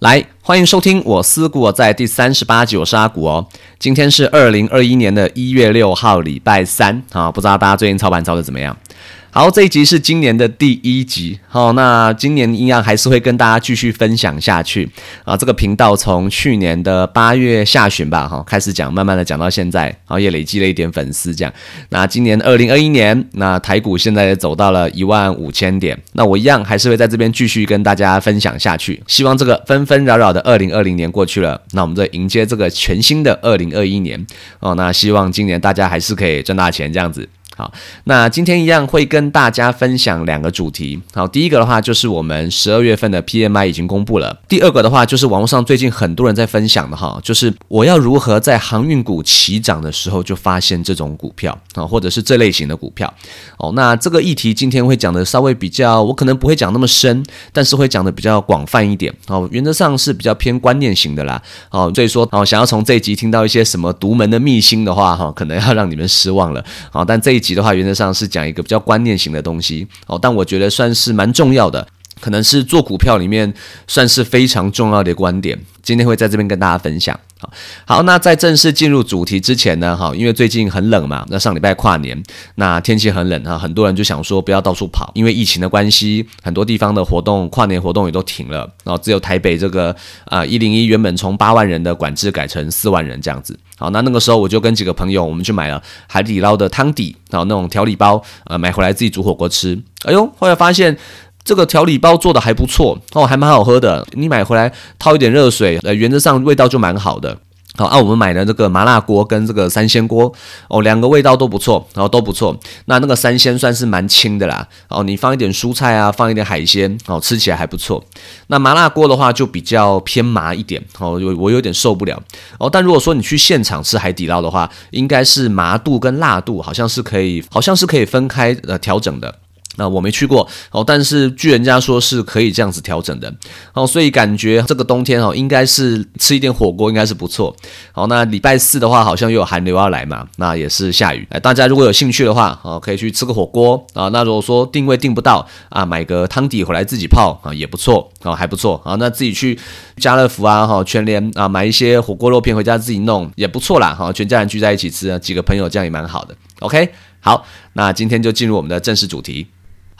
来，欢迎收听我思故我在第三十八集，我是阿古哦。今天是二零二一年的一月六号，礼拜三啊，不知道大家最近操盘操的怎么样？好，这一集是今年的第一集。好，那今年一样还是会跟大家继续分享下去啊。这个频道从去年的八月下旬吧，哈，开始讲，慢慢的讲到现在，好，也累积了一点粉丝。这样，那今年二零二一年，那台股现在也走到了一万五千点。那我一样还是会在这边继续跟大家分享下去。希望这个纷纷扰扰的二零二零年过去了，那我们再迎接这个全新的二零二一年。哦，那希望今年大家还是可以赚大钱，这样子。好，那今天一样会跟大家分享两个主题。好，第一个的话就是我们十二月份的 PMI 已经公布了。第二个的话就是网络上最近很多人在分享的哈，就是我要如何在航运股起涨的时候就发现这种股票啊，或者是这类型的股票。哦，那这个议题今天会讲的稍微比较，我可能不会讲那么深，但是会讲的比较广泛一点。哦，原则上是比较偏观念型的啦。哦，所以说哦，想要从这一集听到一些什么独门的秘辛的话，哈，可能要让你们失望了。好，但这一集。的话，原则上是讲一个比较观念型的东西哦，但我觉得算是蛮重要的，可能是做股票里面算是非常重要的观点。今天会在这边跟大家分享。好，好，那在正式进入主题之前呢，哈，因为最近很冷嘛，那上礼拜跨年，那天气很冷哈，很多人就想说不要到处跑，因为疫情的关系，很多地方的活动跨年活动也都停了，然后只有台北这个啊一零一原本从八万人的管制改成四万人这样子。好，那那个时候我就跟几个朋友，我们去买了海底捞的汤底，然后那种调理包，呃，买回来自己煮火锅吃。哎呦，后来发现这个调理包做的还不错哦，还蛮好喝的。你买回来泡一点热水，呃，原则上味道就蛮好的。好，啊，我们买的这个麻辣锅跟这个三鲜锅哦，两个味道都不错，然后都不错。那那个三鲜算是蛮轻的啦，哦，你放一点蔬菜啊，放一点海鲜，哦，吃起来还不错。那麻辣锅的话就比较偏麻一点，哦，我我有点受不了。哦，但如果说你去现场吃海底捞的话，应该是麻度跟辣度好像是可以，好像是可以分开呃调整的。那我没去过哦，但是据人家说是可以这样子调整的哦，所以感觉这个冬天哦，应该是吃一点火锅应该是不错。好，那礼拜四的话好像又有寒流要来嘛，那也是下雨。哎，大家如果有兴趣的话哦，可以去吃个火锅啊。那如果说定位定不到啊，买个汤底回来自己泡啊，也不错啊，还不错啊。那自己去家乐福啊、哈全联啊买一些火锅肉片回家自己弄也不错啦。哈，全家人聚在一起吃，几个朋友这样也蛮好的。OK，好，那今天就进入我们的正式主题。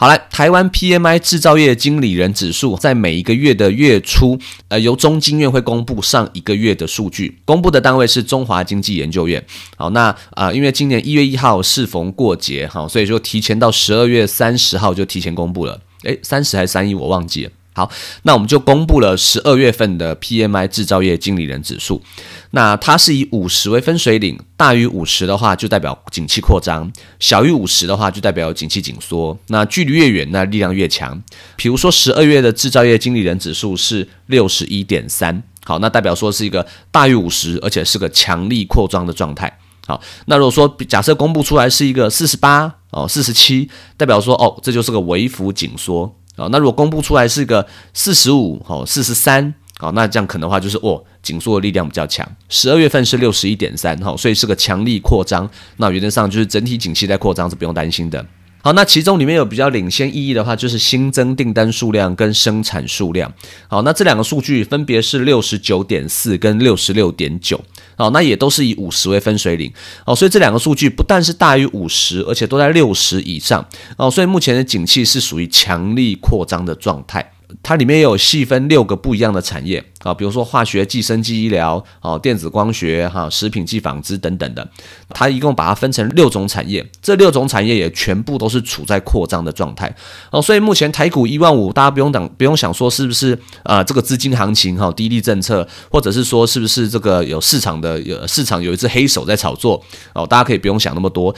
好来，台湾 PMI 制造业经理人指数在每一个月的月初，呃，由中经院会公布上一个月的数据，公布的单位是中华经济研究院。好，那啊，因为今年一月一号适逢过节，哈，所以说提前到十二月三十号就提前公布了。诶，三十还是三一，我忘记了。好，那我们就公布了十二月份的 PMI 制造业经理人指数。那它是以五十为分水岭，大于五十的话就代表景气扩张，小于五十的话就代表景气紧缩。那距离越远，那力量越强。比如说十二月的制造业经理人指数是六十一点三，好，那代表说是一个大于五十，而且是个强力扩张的状态。好，那如果说假设公布出来是一个四十八哦，四十七，代表说哦，这就是个微幅紧缩。哦，那如果公布出来是个四十五，哦，四十三，好，那这样可能的话就是哦，紧缩的力量比较强。十二月份是六十一点三，哈，所以是个强力扩张。那原则上就是整体景气在扩张是不用担心的。好，那其中里面有比较领先意义的话，就是新增订单数量跟生产数量。好，那这两个数据分别是六十九点四跟六十六点九。好，那也都是以五十为分水岭。好，所以这两个数据不但是大于五十，而且都在六十以上。哦，所以目前的景气是属于强力扩张的状态。它里面有细分六个不一样的产业啊，比如说化学、计生机、医疗、哦电子光学、哈食品及纺织等等的，它一共把它分成六种产业，这六种产业也全部都是处在扩张的状态。哦，所以目前台股一万五，大家不用等，不用想说是不是啊这个资金行情哈低利政策，或者是说是不是这个有市场的有市场有一只黑手在炒作哦，大家可以不用想那么多，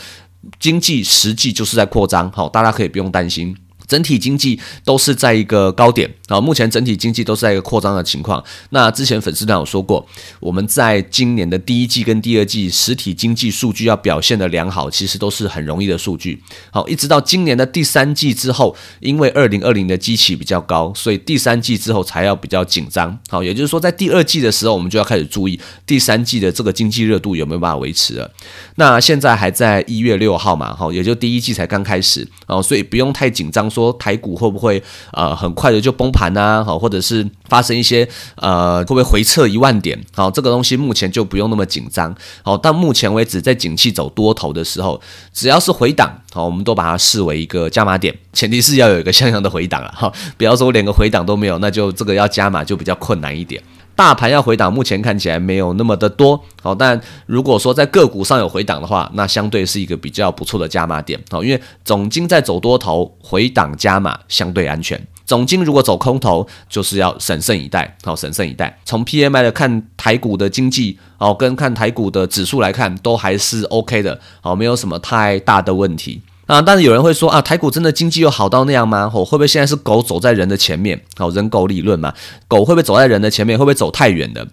经济实际就是在扩张，好，大家可以不用担心。整体经济都是在一个高点啊，目前整体经济都是在一个扩张的情况。那之前粉丝团有说过，我们在今年的第一季跟第二季实体经济数据要表现的良好，其实都是很容易的数据。好，一直到今年的第三季之后，因为二零二零的基期比较高，所以第三季之后才要比较紧张。好，也就是说在第二季的时候，我们就要开始注意第三季的这个经济热度有没有办法维持了。那现在还在一月六号嘛，好，也就第一季才刚开始啊，所以不用太紧张说。说台股会不会呃很快的就崩盘啊？好，或者是发生一些呃会不会回撤一万点？好，这个东西目前就不用那么紧张。好，到目前为止，在景气走多头的时候，只要是回档，好，我们都把它视为一个加码点，前提是要有一个像样的回档了哈。不要说连个回档都没有，那就这个要加码就比较困难一点。大盘要回档，目前看起来没有那么的多，好，但如果说在个股上有回档的话，那相对是一个比较不错的加码点，好，因为总金在走多头，回档加码相对安全。总金如果走空头，就是要审慎以待，好，审慎以待。从 PMI 的看台股的经济，哦，跟看台股的指数来看，都还是 OK 的，好，没有什么太大的问题。啊，但是有人会说啊，台股真的经济又好到那样吗？哦，会不会现在是狗走在人的前面？哦，人狗理论嘛，狗会不会走在人的前面？会不会走太远的？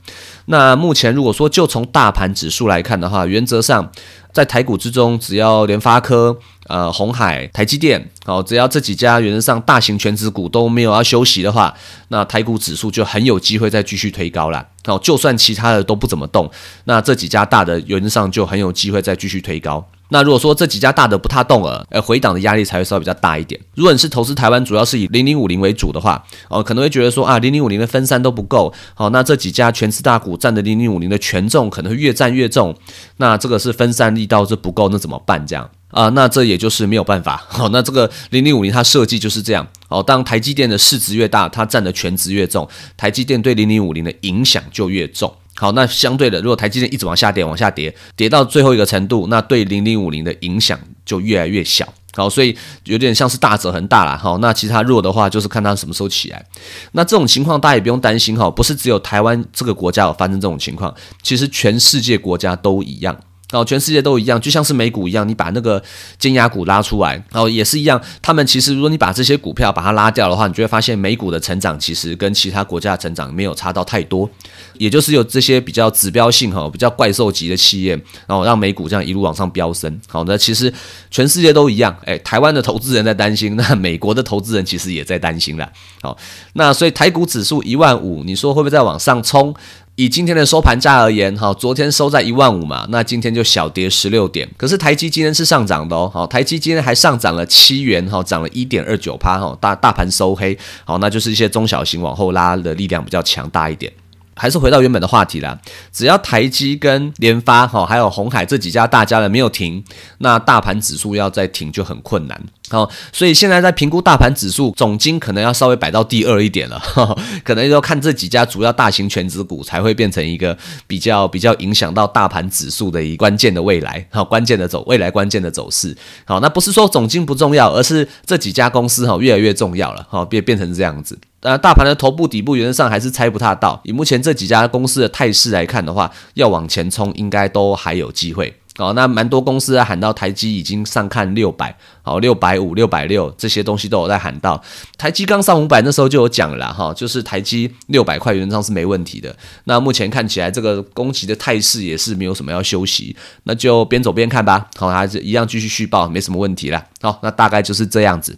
那目前如果说就从大盘指数来看的话，原则上在台股之中，只要联发科、呃红海、台积电，哦，只要这几家原则上大型全职股都没有要休息的话，那台股指数就很有机会再继续推高了。哦，就算其他的都不怎么动，那这几家大的原则上就很有机会再继续推高。那如果说这几家大的不太动了，呃，回档的压力才会稍微比较大一点。如果你是投资台湾，主要是以零零五零为主的话，哦，可能会觉得说啊，零零五零的分散都不够，好，那这几家全资大股占的零零五零的权重可能会越占越重，那这个是分散力道是不够，那怎么办？这样啊，那这也就是没有办法。好，那这个零零五零它设计就是这样。哦，当台积电的市值越大，它占的权值越重，台积电对零零五零的影响就越重。好，那相对的，如果台积电一直往下跌，往下跌，跌到最后一个程度，那对零零五零的影响就越来越小。好，所以有点像是大者恒大啦。好，那其他弱的话，就是看它什么时候起来。那这种情况大家也不用担心哈，不是只有台湾这个国家有发生这种情况，其实全世界国家都一样。哦，全世界都一样，就像是美股一样，你把那个尖牙股拉出来，哦，也是一样。他们其实，如果你把这些股票把它拉掉的话，你就会发现美股的成长其实跟其他国家的成长没有差到太多。也就是有这些比较指标性哈，比较怪兽级的企业，然后让美股这样一路往上飙升。好，那其实全世界都一样。哎，台湾的投资人在担心，那美国的投资人其实也在担心了。好，那所以台股指数一万五，你说会不会再往上冲？以今天的收盘价而言，哈，昨天收在一万五嘛，那今天就小跌十六点。可是台积今天是上涨的哦，好，台积今天还上涨了七元，哈，涨了一点二九趴，哈，大大盘收黑，好，那就是一些中小型往后拉的力量比较强大一点。还是回到原本的话题啦，只要台积跟联发，哈，还有红海这几家大家的没有停，那大盘指数要再停就很困难。好，所以现在在评估大盘指数总金可能要稍微摆到第二一点了，可能要看这几家主要大型全指股才会变成一个比较比较影响到大盘指数的一关键的未来，好关键的走未来关键的走势。好，那不是说总金不重要，而是这几家公司哈越来越重要了，好变变成这样子。那，大盘的头部底部原则上还是猜不太到，以目前这几家公司的态势来看的话，要往前冲应该都还有机会。哦，那蛮多公司啊喊到台积已经上看六百，好六百五、六百六这些东西都有在喊到。台积刚上五百那时候就有讲了哈，就是台积六百块原则上是没问题的。那目前看起来这个攻击的态势也是没有什么要休息，那就边走边看吧。好，还是一样继续续报，没什么问题了。好，那大概就是这样子。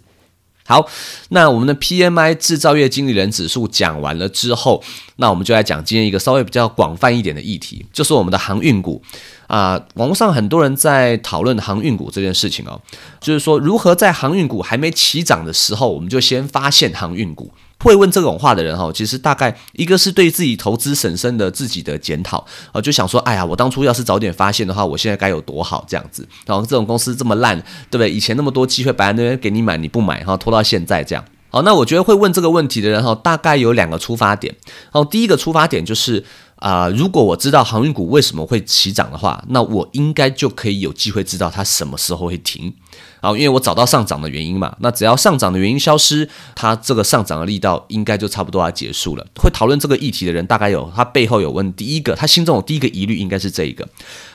好，那我们的 PMI 制造业经理人指数讲完了之后，那我们就来讲今天一个稍微比较广泛一点的议题，就是我们的航运股。啊，网络上很多人在讨论航运股这件事情哦，就是说如何在航运股还没起涨的时候，我们就先发现航运股。会问这种话的人哈，其实大概一个是对自己投资审慎的自己的检讨啊，就想说，哎呀，我当初要是早点发现的话，我现在该有多好这样子。然后这种公司这么烂，对不对？以前那么多机会摆在那边给你买，你不买哈，拖到现在这样。好，那我觉得会问这个问题的人哈，大概有两个出发点。哦，第一个出发点就是。啊，如果我知道航运股为什么会起涨的话，那我应该就可以有机会知道它什么时候会停。啊，因为我找到上涨的原因嘛，那只要上涨的原因消失，它这个上涨的力道应该就差不多要结束了。会讨论这个议题的人，大概有他背后有问第一个，他心中有第一个疑虑应该是这一个。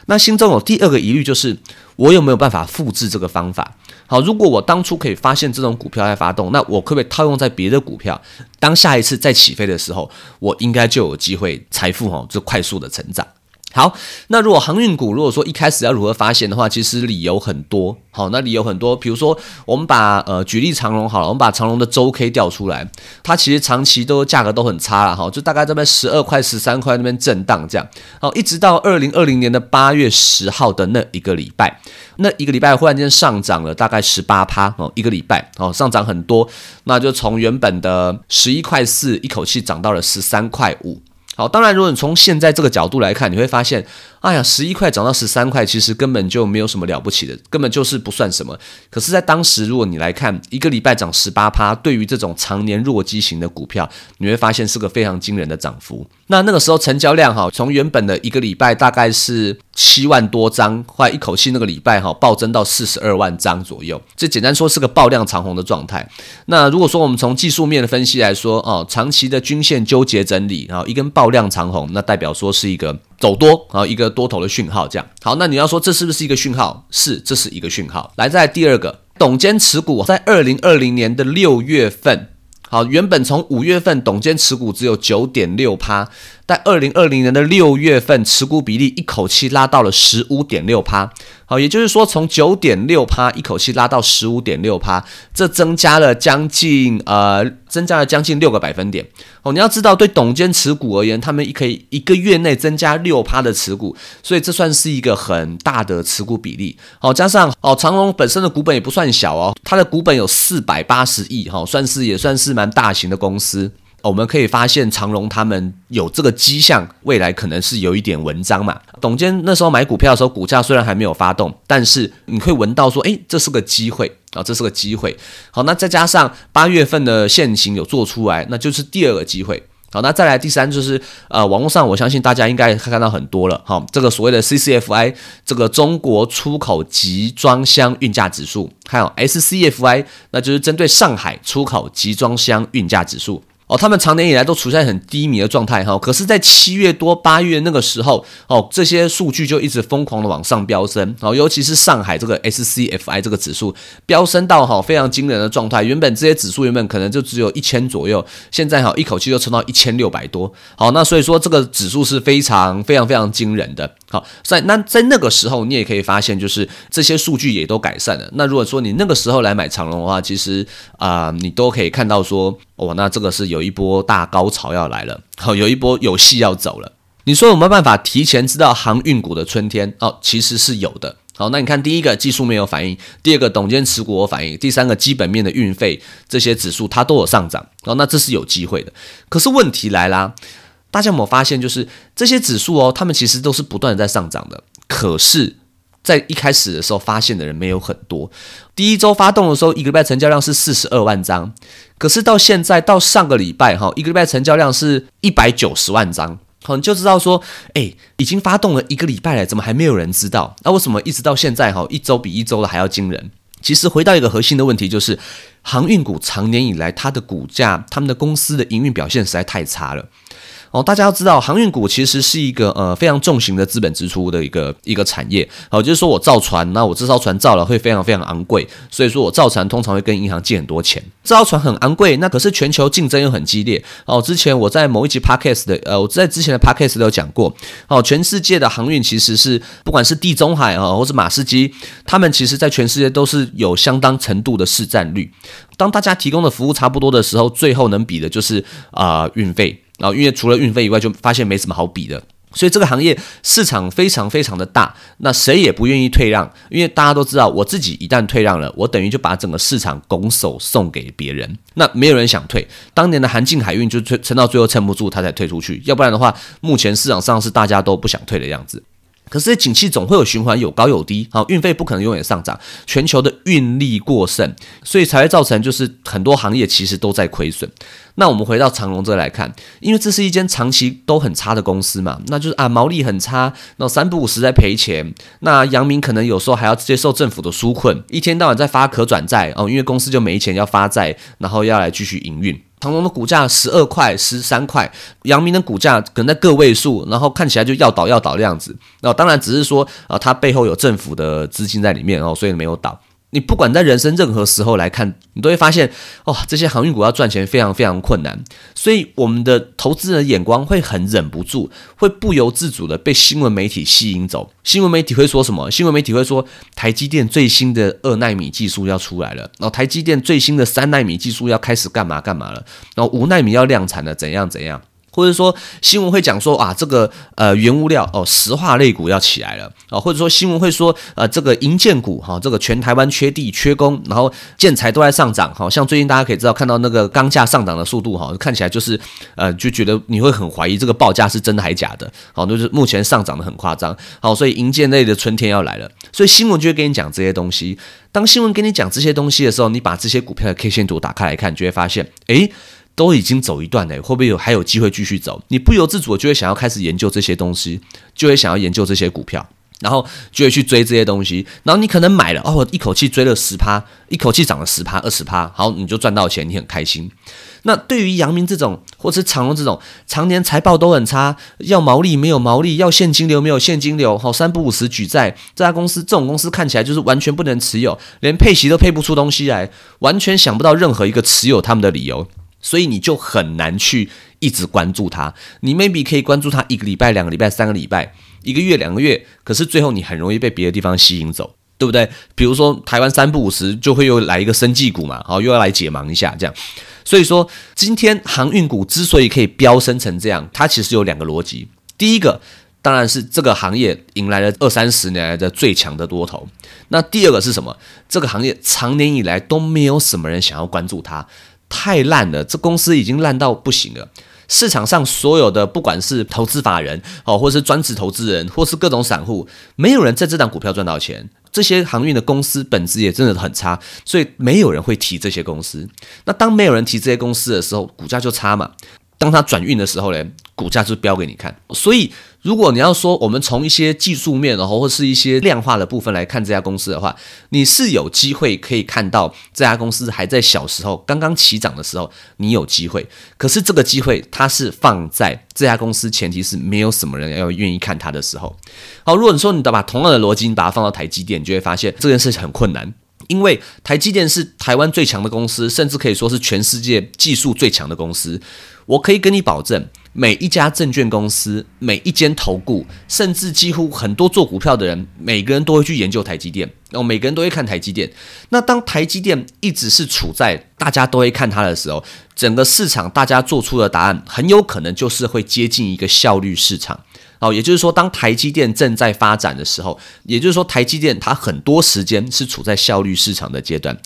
那心中有第二个疑虑就是我有没有办法复制这个方法？好，如果我当初可以发现这种股票在发动，那我可不可以套用在别的股票？当下一次再起飞的时候，我应该就有机会财富哈就快速的成长。好，那如果航运股如果说一开始要如何发现的话，其实理由很多。好，那理由很多，比如说我们把呃举例长龙好了，我们把长龙的周 K 调出来，它其实长期都价格都很差了哈，就大概这边十二块、十三块那边震荡这样。好，一直到二零二零年的八月十号的那一个礼拜，那一个礼拜忽然间上涨了大概十八趴哦，一个礼拜哦上涨很多，那就从原本的十一块四一口气涨到了十三块五。好，当然，如果你从现在这个角度来看，你会发现，哎呀，十一块涨到十三块，其实根本就没有什么了不起的，根本就是不算什么。可是，在当时，如果你来看一个礼拜涨十八趴，对于这种常年弱基型的股票，你会发现是个非常惊人的涨幅。那那个时候成交量哈，从原本的一个礼拜大概是七万多张，快一口气那个礼拜哈暴增到四十二万张左右。这简单说是个爆量长红的状态。那如果说我们从技术面的分析来说，哦，长期的均线纠结整理，然后一根爆量长红，那代表说是一个走多，然后一个多头的讯号。这样好，那你要说这是不是一个讯号？是，这是一个讯号。来，在第二个，董监持股在二零二零年的六月份。好，原本从五月份董监持股只有九点六趴，在二零二零年的六月份，持股比例一口气拉到了十五点六趴。好，也就是说，从九点六趴一口气拉到十五点六趴，这增加了将近呃，增加了将近六个百分点。哦，你要知道，对董监持股而言，他们可以一个月内增加六趴的持股，所以这算是一个很大的持股比例。好，加上哦，长隆本身的股本也不算小哦，它的股本有四百八十亿，哈，算是也算是蛮大型的公司。我们可以发现长隆他们有这个迹象，未来可能是有一点文章嘛。董监那时候买股票的时候，股价虽然还没有发动，但是你会闻到说，诶，这是个机会啊，这是个机会。好，那再加上八月份的现行有做出来，那就是第二个机会。好，那再来第三就是呃，网络上我相信大家应该看到很多了。好，这个所谓的 CCFI 这个中国出口集装箱运价指数，还有 SCFI，那就是针对上海出口集装箱运价指数。哦，他们长年以来都处在很低迷的状态哈，可是，在七月多八月那个时候，哦，这些数据就一直疯狂的往上飙升，哦，尤其是上海这个 SCFI 这个指数飙升到哈非常惊人的状态，原本这些指数原本可能就只有一千左右，现在哈一口气就冲到一千六百多，好，那所以说这个指数是非常非常非常惊人的。好，在那在那个时候，你也可以发现，就是这些数据也都改善了。那如果说你那个时候来买长龙的话，其实啊，你都可以看到说，哦，那这个是有一波大高潮要来了，好，有一波有戏要走了。你说有没有办法提前知道航运股的春天？哦，其实是有的。好，那你看，第一个技术没有反应，第二个董监持股有反应，第三个基本面的运费这些指数它都有上涨。哦，那这是有机会的。可是问题来啦。大家有没有发现，就是这些指数哦，他们其实都是不断的在上涨的。可是，在一开始的时候发现的人没有很多。第一周发动的时候，一个礼拜成交量是四十二万张，可是到现在到上个礼拜哈，一个礼拜成交量是一百九十万张。好，你就知道说，哎，已经发动了一个礼拜了，怎么还没有人知道？那为什么一直到现在哈，一周比一周的还要惊人？其实回到一个核心的问题，就是航运股长年以来它的股价、他们的公司的营运表现实在太差了。哦，大家要知道，航运股其实是一个呃非常重型的资本支出的一个一个产业。好，就是说我造船，那我这艘船造了会非常非常昂贵，所以说我造船通常会跟银行借很多钱。这艘船很昂贵，那可是全球竞争又很激烈。哦，之前我在某一集 podcast 的呃，我在之前的 podcast 都有讲过。哦，全世界的航运其实是不管是地中海啊，或是马士基，他们其实在全世界都是有相当程度的市占率。当大家提供的服务差不多的时候，最后能比的就是啊运费。然后，因为除了运费以外，就发现没什么好比的，所以这个行业市场非常非常的大，那谁也不愿意退让，因为大家都知道，我自己一旦退让了，我等于就把整个市场拱手送给别人，那没有人想退。当年的韩进海运就撑到最后撑不住，他才退出去，要不然的话，目前市场上是大家都不想退的样子。可是景气总会有循环，有高有低，好，运费不可能永远上涨，全球的运力过剩，所以才会造成就是很多行业其实都在亏损。那我们回到长隆这来看，因为这是一间长期都很差的公司嘛，那就是啊毛利很差，那三不五时在赔钱，那杨明可能有时候还要接受政府的纾困，一天到晚在发可转债哦，因为公司就没钱要发债，然后要来继续营运。长隆的股价十二块、十三块，阳明的股价可能在个位数，然后看起来就要倒要倒的样子。那当然只是说啊，它背后有政府的资金在里面哦，所以没有倒。你不管在人生任何时候来看，你都会发现，哦，这些航运股要赚钱非常非常困难。所以我们的投资人眼光会很忍不住，会不由自主的被新闻媒体吸引走。新闻媒体会说什么？新闻媒体会说，台积电最新的二纳米技术要出来了，然后台积电最新的三纳米技术要开始干嘛干嘛了，然后五纳米要量产了，怎样怎样。或者说新闻会讲说啊，这个呃原物料哦，石化类股要起来了啊，或者说新闻会说呃这个银建股哈，这个全台湾缺地缺工，然后建材都在上涨，好像最近大家可以知道看到那个钢价上涨的速度哈，看起来就是呃就觉得你会很怀疑这个报价是真的还假的，好，就是目前上涨的很夸张，好，所以银建类的春天要来了，所以新闻就会跟你讲这些东西。当新闻跟你讲这些东西的时候，你把这些股票的 K 线图打开来看，就会发现，诶。都已经走一段了，会不会有还有机会继续走？你不由自主就会想要开始研究这些东西，就会想要研究这些股票，然后就会去追这些东西。然后你可能买了哦，一口气追了十趴，一口气涨了十趴、二十趴，好，你就赚到钱，你很开心。那对于阳明这种，或是长荣这种，常年财报都很差，要毛利没有毛利，要现金流没有现金流，好三不五时举债，这家公司这种公司看起来就是完全不能持有，连配息都配不出东西来，完全想不到任何一个持有他们的理由。所以你就很难去一直关注它，你 maybe 可以关注它一个礼拜、两个礼拜、三个礼拜、一个月、两个月，可是最后你很容易被别的地方吸引走，对不对？比如说台湾三不五十就会又来一个生技股嘛，好又要来解盲一下这样。所以说今天航运股之所以可以飙升成这样，它其实有两个逻辑。第一个当然是这个行业迎来了二三十年来的最强的多头，那第二个是什么？这个行业长年以来都没有什么人想要关注它。太烂了，这公司已经烂到不行了。市场上所有的，不管是投资法人哦，或是专职投资人，或是各种散户，没有人在这档股票赚到钱。这些航运的公司本质也真的很差，所以没有人会提这些公司。那当没有人提这些公司的时候，股价就差嘛。当它转运的时候呢，股价就飙给你看。所以，如果你要说我们从一些技术面，然后或是一些量化的部分来看这家公司的话，你是有机会可以看到这家公司还在小时候刚刚起涨的时候，你有机会。可是这个机会它是放在这家公司前提是没有什么人要愿意看它的时候。好，如果你说你把同样的逻辑你把它放到台积电，你就会发现这件事情很困难。因为台积电是台湾最强的公司，甚至可以说是全世界技术最强的公司。我可以跟你保证，每一家证券公司、每一间投顾，甚至几乎很多做股票的人，每个人都会去研究台积电，然后每个人都会看台积电。那当台积电一直是处在大家都会看它的时候，整个市场大家做出的答案，很有可能就是会接近一个效率市场。哦，也就是说，当台积电正在发展的时候，也就是说，台积电它很多时间是处在效率市场的阶段。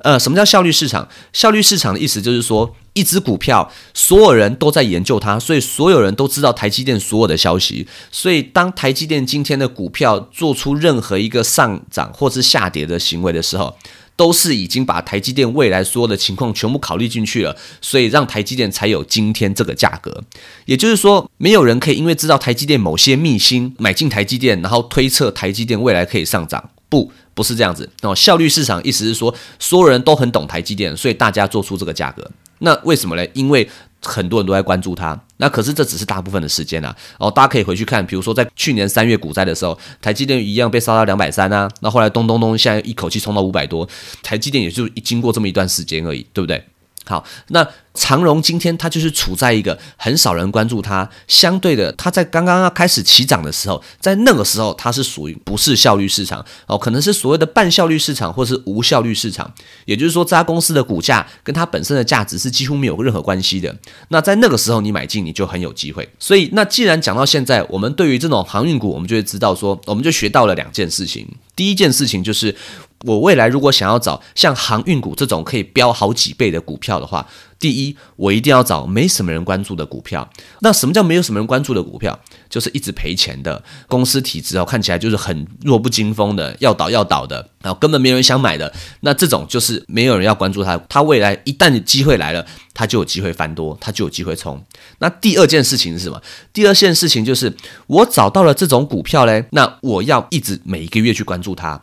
呃，什么叫效率市场？效率市场的意思就是说，一只股票所有人都在研究它，所以所有人都知道台积电所有的消息。所以，当台积电今天的股票做出任何一个上涨或是下跌的行为的时候，都是已经把台积电未来所有的情况全部考虑进去了，所以让台积电才有今天这个价格。也就是说，没有人可以因为知道台积电某些秘辛买进台积电，然后推测台积电未来可以上涨。不，不是这样子。哦，效率市场意思是说，所有人都很懂台积电，所以大家做出这个价格。那为什么呢？因为很多人都在关注它。那可是这只是大部分的时间啊。哦，大家可以回去看，比如说在去年三月股灾的时候，台积电一样被烧到两百三啊。那后来咚咚咚，现在一口气冲到五百多，台积电也就经过这么一段时间而已，对不对？好，那。长荣今天它就是处在一个很少人关注它，相对的，它在刚刚要开始起涨的时候，在那个时候它是属于不是效率市场哦，可能是所谓的半效率市场或是无效率市场，也就是说这家公司的股价跟它本身的价值是几乎没有任何关系的。那在那个时候你买进你就很有机会。所以那既然讲到现在，我们对于这种航运股，我们就会知道说，我们就学到了两件事情。第一件事情就是，我未来如果想要找像航运股这种可以飙好几倍的股票的话。第一，我一定要找没什么人关注的股票。那什么叫没有什么人关注的股票？就是一直赔钱的公司体质哦，看起来就是很弱不禁风的，要倒要倒的，然后根本没有人想买的。那这种就是没有人要关注它。它未来一旦机会来了，它就有机会翻多，它就有机会冲。那第二件事情是什么？第二件事情就是我找到了这种股票嘞，那我要一直每一个月去关注它。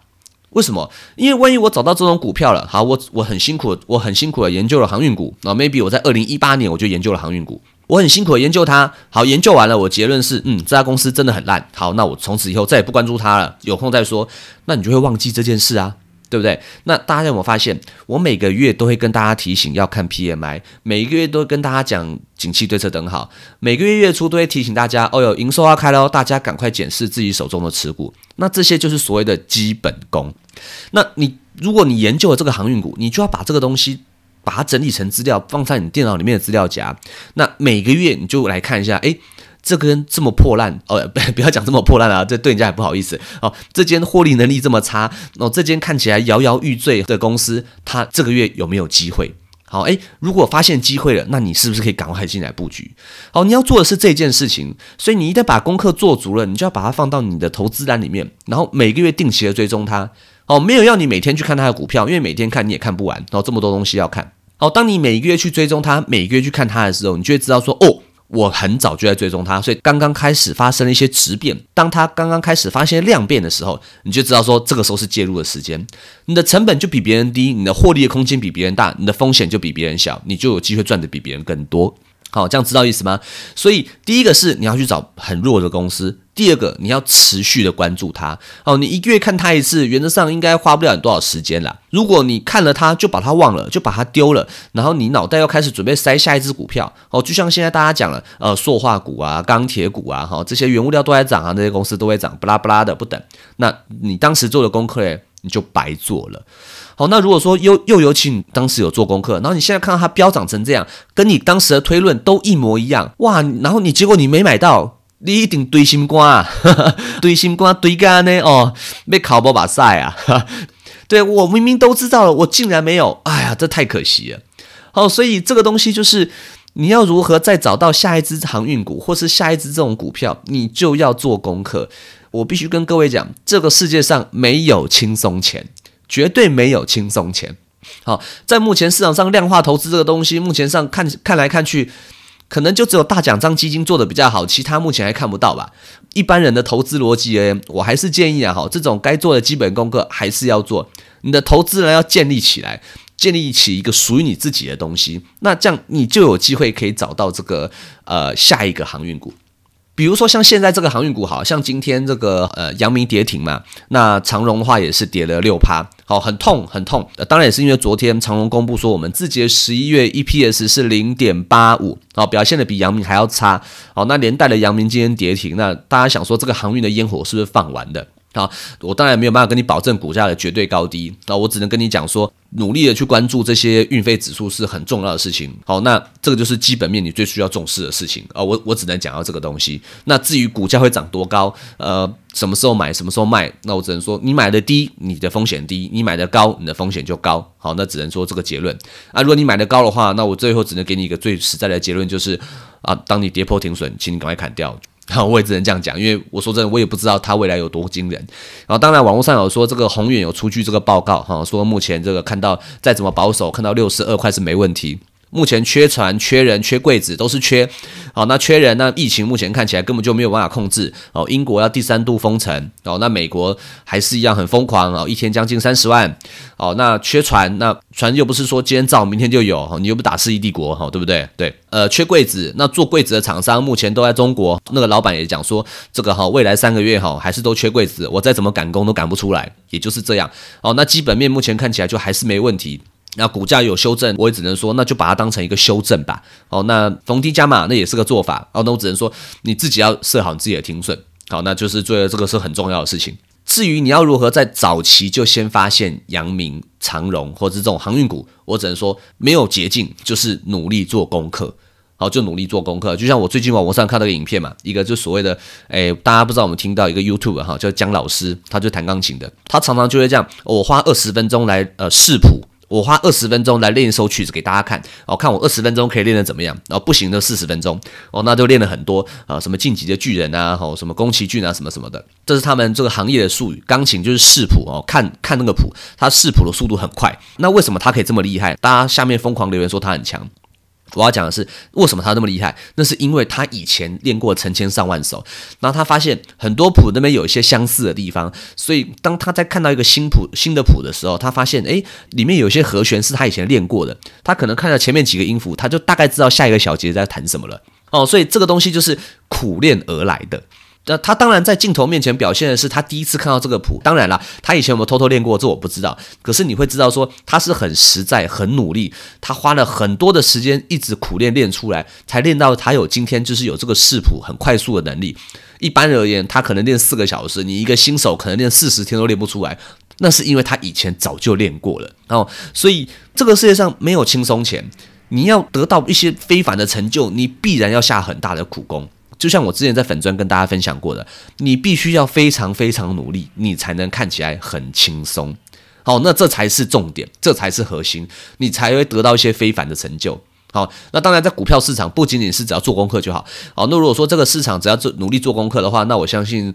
为什么？因为万一我找到这种股票了，好，我我很辛苦，我很辛苦的研究了航运股啊。Maybe 我在二零一八年我就研究了航运股，我很辛苦的研究它。好，研究完了，我结论是，嗯，这家公司真的很烂。好，那我从此以后再也不关注它了，有空再说。那你就会忘记这件事啊。对不对？那大家有没有发现，我每个月都会跟大家提醒要看 PMI，每个月都会跟大家讲景气对策等好，每个月月初都会提醒大家，哦哟，营收要开喽，大家赶快检视自己手中的持股。那这些就是所谓的基本功。那你如果你研究了这个航运股，你就要把这个东西把它整理成资料，放在你电脑里面的资料夹。那每个月你就来看一下，诶。这根这么破烂哦，不 不要讲这么破烂啊，这对人家也不好意思哦。这间获利能力这么差哦，这间看起来摇摇欲坠的公司，它这个月有没有机会？好，诶，如果发现机会了，那你是不是可以赶快进来布局？好，你要做的是这件事情，所以你一旦把功课做足了，你就要把它放到你的投资单里面，然后每个月定期的追踪它。哦，没有要你每天去看它的股票，因为每天看你也看不完，然后这么多东西要看。好，当你每个月去追踪它，每个月去看它的时候，你就会知道说，哦。我很早就在追踪它，所以刚刚开始发生了一些质变。当它刚刚开始发现量变的时候，你就知道说这个时候是介入的时间。你的成本就比别人低，你的获利的空间比别人大，你的风险就比别人小，你就有机会赚的比别人更多。好，这样知道意思吗？所以第一个是你要去找很弱的公司，第二个你要持续的关注它。哦，你一个月看它一次，原则上应该花不了你多少时间啦。如果你看了它就把它忘了，就把它丢了，然后你脑袋要开始准备塞下一只股票。哦，就像现在大家讲了，呃，塑化股啊、钢铁股啊，哈，这些原物料都在涨啊，这些公司都会涨，不拉不拉的不等。那你当时做的功课嘞，你就白做了。好，那如果说又又尤其你当时有做功课，然后你现在看到它飙涨成这样，跟你当时的推论都一模一样，哇！然后你结果你没买到，你一定堆心肝啊，堆心肝堆肝呢哦，被考波把赛啊！对我明明都知道了，我竟然没有，哎呀，这太可惜了。好，所以这个东西就是你要如何再找到下一只航运股，或是下一只这种股票，你就要做功课。我必须跟各位讲，这个世界上没有轻松钱。绝对没有轻松钱。好，在目前市场上量化投资这个东西，目前上看看来看去，可能就只有大奖章基金做的比较好，其他目前还看不到吧。一般人的投资逻辑而言，我还是建议啊，哈，这种该做的基本功课还是要做。你的投资人要建立起来，建立起一个属于你自己的东西，那这样你就有机会可以找到这个呃下一个航运股。比如说像现在这个航运股，好像今天这个呃阳明跌停嘛，那长荣的话也是跌了六趴，好很痛很痛。当然也是因为昨天长荣公布说我们字节十一月 EPS 是零点八五，好表现的比阳明还要差，好那连带的阳明今天跌停，那大家想说这个航运的烟火是不是放完的？好，我当然没有办法跟你保证股价的绝对高低，那我只能跟你讲说，努力的去关注这些运费指数是很重要的事情。好，那这个就是基本面你最需要重视的事情啊。我我只能讲到这个东西。那至于股价会涨多高，呃，什么时候买，什么时候卖，那我只能说，你买的低，你的风险低；你买的高，你的风险就高。好，那只能说这个结论啊。如果你买的高的话，那我最后只能给你一个最实在的结论，就是啊，当你跌破停损，请你赶快砍掉。然后，我也只能这样讲，因为我说真的，我也不知道它未来有多惊人。然后，当然网络上有说这个宏远有出具这个报告，哈，说目前这个看到再怎么保守，看到六十二块是没问题。目前缺船、缺人、缺柜子，都是缺。好，那缺人，那疫情目前看起来根本就没有办法控制。哦，英国要第三度封城。哦，那美国还是一样很疯狂哦，一天将近三十万。哦，那缺船，那船又不是说今天造明天就有，你又不打世纪帝国，哈，对不对？对，呃，缺柜子，那做柜子的厂商目前都在中国。那个老板也讲说，这个哈，未来三个月哈，还是都缺柜子，我再怎么赶工都赶不出来，也就是这样。哦，那基本面目前看起来就还是没问题。那股价有修正，我也只能说，那就把它当成一个修正吧。哦，那逢低加码，那也是个做法。哦，那我只能说，你自己要设好你自己的停损。好，那就是做这个是很重要的事情。至于你要如何在早期就先发现阳明、长荣或者是这种航运股，我只能说没有捷径，就是努力做功课。好，就努力做功课。就像我最近网络上看到个影片嘛，一个就所谓的，哎，大家不知道我们听到一个 YouTube 哈，叫姜老师，他就弹钢琴的，他常常就会这样，我花二十分钟来呃试谱。我花二十分钟来练一首曲子给大家看，哦，看我二十分钟可以练得怎么样？然哦，不行就四十分钟，哦，那就练了很多啊，什么晋级的巨人啊，哦，什么宫崎骏啊，什么什么的，这是他们这个行业的术语。钢琴就是视谱哦，看看那个谱，他视谱的速度很快。那为什么他可以这么厉害？大家下面疯狂留言说他很强。我要讲的是，为什么他那么厉害？那是因为他以前练过成千上万首，然后他发现很多谱那边有一些相似的地方，所以当他在看到一个新谱、新的谱的时候，他发现诶，里面有些和弦是他以前练过的，他可能看到前面几个音符，他就大概知道下一个小节在弹什么了。哦，所以这个东西就是苦练而来的。那他当然在镜头面前表现的是他第一次看到这个谱，当然啦，他以前有没有偷偷练过，这我不知道。可是你会知道说他是很实在、很努力，他花了很多的时间一直苦练练出来，才练到他有今天就是有这个视谱很快速的能力。一般而言，他可能练四个小时，你一个新手可能练四十天都练不出来，那是因为他以前早就练过了。哦，所以这个世界上没有轻松钱，你要得到一些非凡的成就，你必然要下很大的苦功。就像我之前在粉砖跟大家分享过的，你必须要非常非常努力，你才能看起来很轻松。好，那这才是重点，这才是核心，你才会得到一些非凡的成就。好，那当然，在股票市场不仅仅是只要做功课就好。好，那如果说这个市场只要做努力做功课的话，那我相信，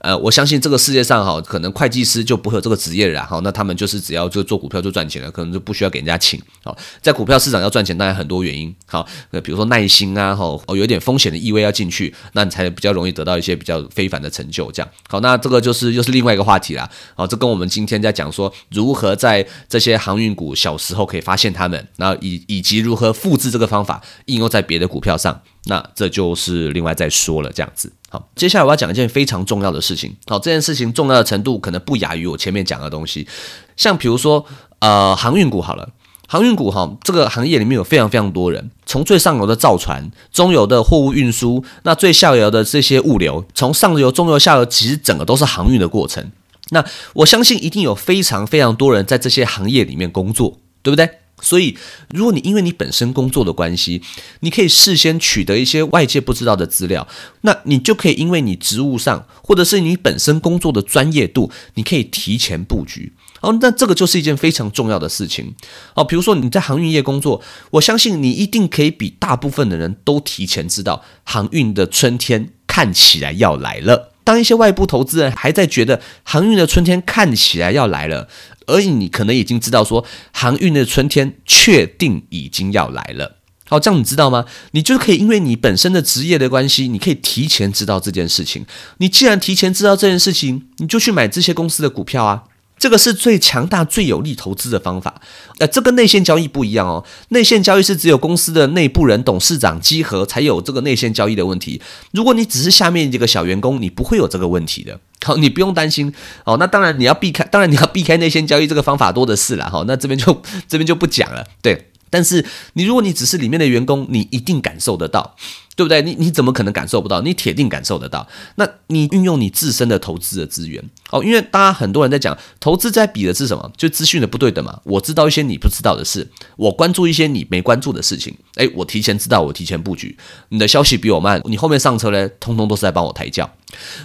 呃，我相信这个世界上哈，可能会计师就不会有这个职业了。好，那他们就是只要就做股票就赚钱了，可能就不需要给人家请。好，在股票市场要赚钱，当然很多原因。好，那比如说耐心啊，哈，哦，有点风险的意味要进去，那你才比较容易得到一些比较非凡的成就。这样，好，那这个就是又是另外一个话题啦。好，这跟我们今天在讲说如何在这些航运股小时候可以发现他们，然后以以及如何复复制这个方法应用在别的股票上，那这就是另外再说了。这样子，好，接下来我要讲一件非常重要的事情。好，这件事情重要的程度可能不亚于我前面讲的东西。像比如说，呃，航运股好了，航运股哈，这个行业里面有非常非常多人，从最上游的造船，中游的货物运输，那最下游的这些物流，从上游、中游、下游，其实整个都是航运的过程。那我相信一定有非常非常多人在这些行业里面工作，对不对？所以，如果你因为你本身工作的关系，你可以事先取得一些外界不知道的资料，那你就可以因为你职务上或者是你本身工作的专业度，你可以提前布局。哦，那这个就是一件非常重要的事情。哦，比如说你在航运业工作，我相信你一定可以比大部分的人都提前知道航运的春天看起来要来了。当一些外部投资人还在觉得航运的春天看起来要来了。而你可能已经知道，说航运的春天确定已经要来了。好，这样你知道吗？你就可以因为你本身的职业的关系，你可以提前知道这件事情。你既然提前知道这件事情，你就去买这些公司的股票啊。这个是最强大、最有利投资的方法。呃，这跟内线交易不一样哦。内线交易是只有公司的内部人、董事长集合才有这个内线交易的问题。如果你只是下面这个小员工，你不会有这个问题的。好，你不用担心。哦，那当然你要避开，当然你要避开内线交易这个方法多的是了。哈，那这边就这边就不讲了。对。但是你如果你只是里面的员工，你一定感受得到，对不对？你你怎么可能感受不到？你铁定感受得到。那你运用你自身的投资的资源哦，因为大家很多人在讲投资在比的是什么？就资讯的不对等嘛。我知道一些你不知道的事，我关注一些你没关注的事情。诶，我提前知道，我提前布局。你的消息比我慢，你后面上车呢，通通都是在帮我抬轿。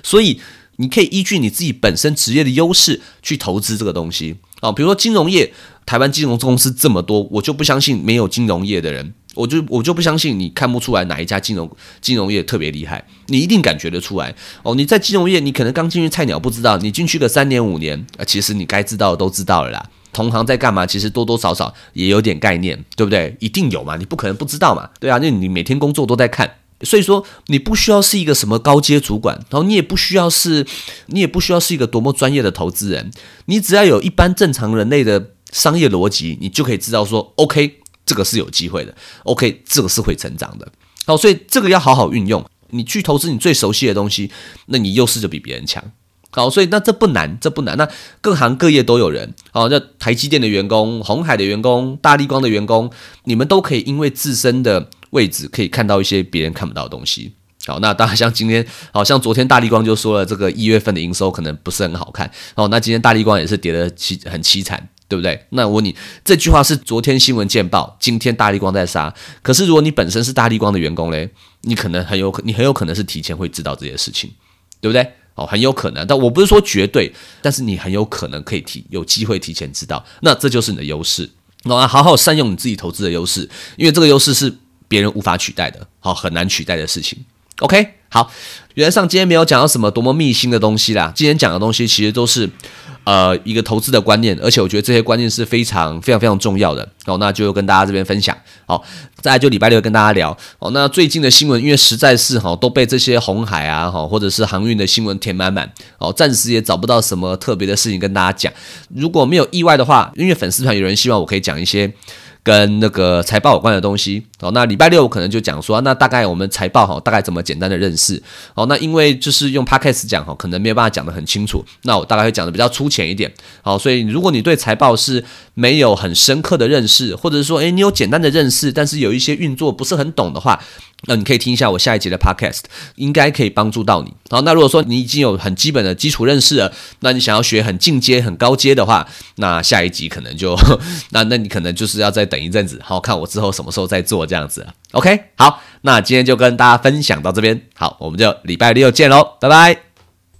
所以你可以依据你自己本身职业的优势去投资这个东西啊，比如说金融业。台湾金融公司这么多，我就不相信没有金融业的人，我就我就不相信你看不出来哪一家金融金融业特别厉害，你一定感觉得出来哦。你在金融业，你可能刚进去菜鸟不知道，你进去个三年五年，啊，其实你该知道的都知道了啦。同行在干嘛，其实多多少少也有点概念，对不对？一定有嘛，你不可能不知道嘛，对啊，那你每天工作都在看，所以说你不需要是一个什么高阶主管，然后你也不需要是，你也不需要是一个多么专业的投资人，你只要有一般正常人类的。商业逻辑，你就可以知道说，OK，这个是有机会的，OK，这个是会成长的。好，所以这个要好好运用。你去投资你最熟悉的东西，那你优势就比别人强。好，所以那这不难，这不难。那各行各业都有人，好，那台积电的员工、红海的员工、大力光的员工，你们都可以因为自身的位置，可以看到一些别人看不到的东西。好，那当然像今天，好像昨天大力光就说了，这个一月份的营收可能不是很好看。哦，那今天大力光也是跌得凄很凄惨。对不对？那我问你，这句话是昨天新闻见报，今天大力光在杀。可是如果你本身是大力光的员工嘞，你可能很有可，你很有可能是提前会知道这些事情，对不对？哦，很有可能。但我不是说绝对，但是你很有可能可以提，有机会提前知道。那这就是你的优势。那好好善用你自己投资的优势，因为这个优势是别人无法取代的，好，很难取代的事情。OK，好，原则上今天没有讲到什么多么秘辛的东西啦，今天讲的东西其实都是。呃，一个投资的观念，而且我觉得这些观念是非常非常非常重要的哦。那就跟大家这边分享。好，再来就礼拜六跟大家聊哦。那最近的新闻，因为实在是哈都被这些红海啊哈或者是航运的新闻填满满哦，暂时也找不到什么特别的事情跟大家讲。如果没有意外的话，因为粉丝团有人希望我可以讲一些跟那个财报有关的东西。哦，那礼拜六我可能就讲说，那大概我们财报哈，大概怎么简单的认识。哦，那因为就是用 podcast 讲哈，可能没有办法讲得很清楚，那我大概会讲的比较粗浅一点。好，所以如果你对财报是没有很深刻的认识，或者是说，诶，你有简单的认识，但是有一些运作不是很懂的话，那你可以听一下我下一集的 podcast，应该可以帮助到你。好，那如果说你已经有很基本的基础认识了，那你想要学很进阶、很高阶的话，那下一集可能就 那那你可能就是要再等一阵子，好看我之后什么时候再做这样子。OK，好，那今天就跟大家分享到这边，好，我们就礼拜六见喽，拜拜。